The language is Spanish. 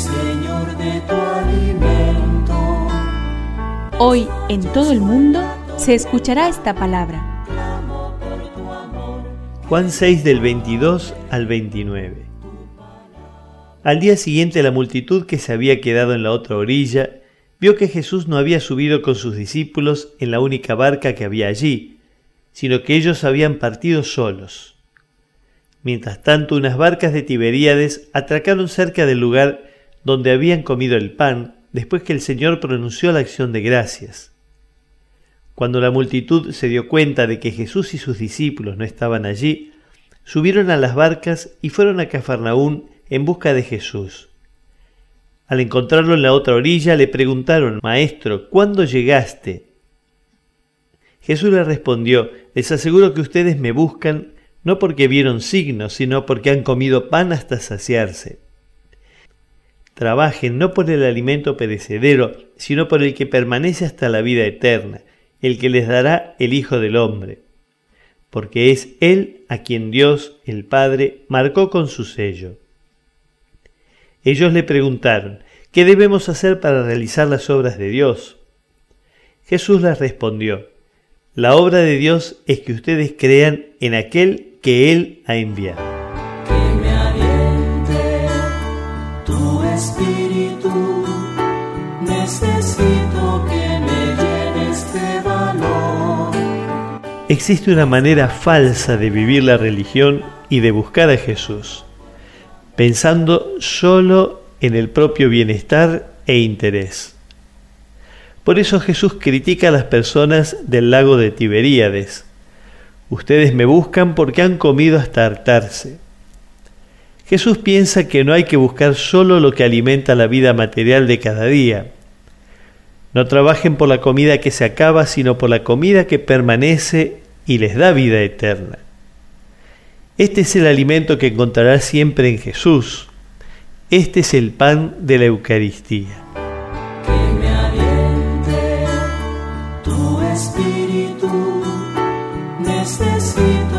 Señor, de tu alimento. Hoy en todo el mundo se escuchará esta palabra. Juan 6 del 22 al 29. Al día siguiente la multitud que se había quedado en la otra orilla vio que Jesús no había subido con sus discípulos en la única barca que había allí, sino que ellos habían partido solos. Mientras tanto, unas barcas de Tiberíades atracaron cerca del lugar donde habían comido el pan después que el Señor pronunció la acción de gracias. Cuando la multitud se dio cuenta de que Jesús y sus discípulos no estaban allí, subieron a las barcas y fueron a Cafarnaún en busca de Jesús. Al encontrarlo en la otra orilla le preguntaron, Maestro, ¿cuándo llegaste? Jesús le respondió, Les aseguro que ustedes me buscan no porque vieron signos, sino porque han comido pan hasta saciarse. Trabajen no por el alimento perecedero, sino por el que permanece hasta la vida eterna, el que les dará el Hijo del Hombre, porque es Él a quien Dios, el Padre, marcó con su sello. Ellos le preguntaron, ¿qué debemos hacer para realizar las obras de Dios? Jesús les respondió, la obra de Dios es que ustedes crean en aquel que Él ha enviado. Espíritu. Necesito que me de valor. Existe una manera falsa de vivir la religión y de buscar a Jesús pensando solo en el propio bienestar e interés. Por eso Jesús critica a las personas del lago de Tiberíades. Ustedes me buscan porque han comido hasta hartarse. Jesús piensa que no hay que buscar solo lo que alimenta la vida material de cada día. No trabajen por la comida que se acaba, sino por la comida que permanece y les da vida eterna. Este es el alimento que encontrarás siempre en Jesús. Este es el pan de la Eucaristía. Que me aliente tu espíritu, necesito.